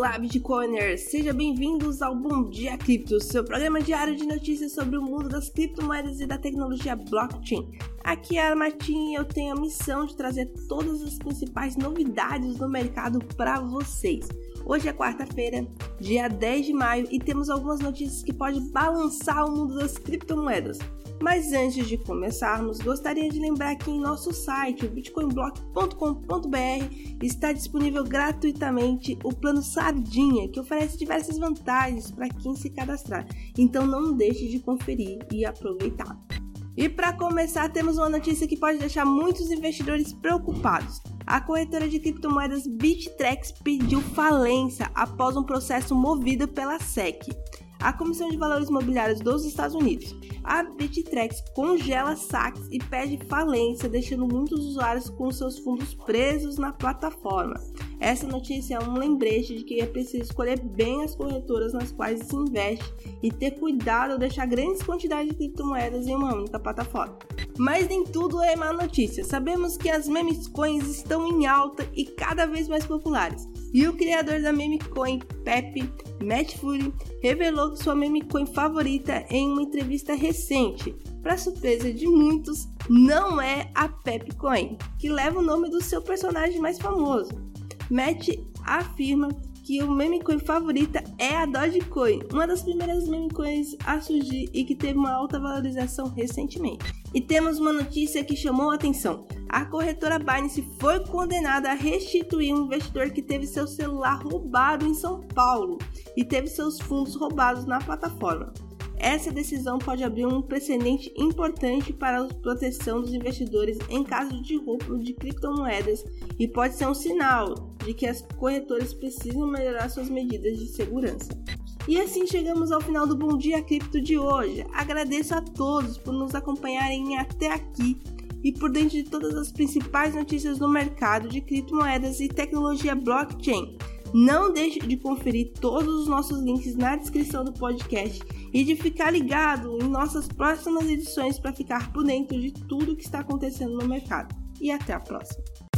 Olá, Bitcoiners! Sejam bem-vindos ao Bom Dia Cripto, seu programa diário de notícias sobre o mundo das criptomoedas e da tecnologia blockchain. Aqui é a Martin e eu tenho a missão de trazer todas as principais novidades do mercado para vocês. Hoje é quarta-feira, dia 10 de maio, e temos algumas notícias que podem balançar o mundo das criptomoedas. Mas antes de começarmos, gostaria de lembrar que em nosso site, bitcoinblock.com.br, está disponível gratuitamente o plano Sardinha, que oferece diversas vantagens para quem se cadastrar. Então não deixe de conferir e aproveitar. E para começar, temos uma notícia que pode deixar muitos investidores preocupados. A corretora de criptomoedas Bittrex pediu falência após um processo movido pela SEC a Comissão de Valores Imobiliários dos Estados Unidos. A Bittrex congela saques e pede falência, deixando muitos usuários com seus fundos presos na plataforma. Essa notícia é um lembrete de que é preciso escolher bem as corretoras nas quais se investe e ter cuidado ao deixar grandes quantidades de criptomoedas em uma única plataforma. Mas nem tudo é má notícia. Sabemos que as memes coins estão em alta e cada vez mais populares. E o criador da meme coin, Pepe Matt Fury, revelou sua meme coin favorita em uma entrevista recente. Para surpresa de muitos, não é a Pepe Coin, que leva o nome do seu personagem mais famoso. Matt afirma que o meme coin favorita é a Dogecoin, uma das primeiras meme coins a surgir e que teve uma alta valorização recentemente. E temos uma notícia que chamou a atenção. A corretora Binance foi condenada a restituir um investidor que teve seu celular roubado em São Paulo e teve seus fundos roubados na plataforma. Essa decisão pode abrir um precedente importante para a proteção dos investidores em caso de roubo de criptomoedas e pode ser um sinal de que as corretoras precisam melhorar suas medidas de segurança. E assim chegamos ao final do Bom Dia Cripto de hoje. Agradeço a todos por nos acompanharem até aqui e por dentro de todas as principais notícias do mercado de criptomoedas e tecnologia blockchain. Não deixe de conferir todos os nossos links na descrição do podcast e de ficar ligado em nossas próximas edições para ficar por dentro de tudo que está acontecendo no mercado. E até a próxima!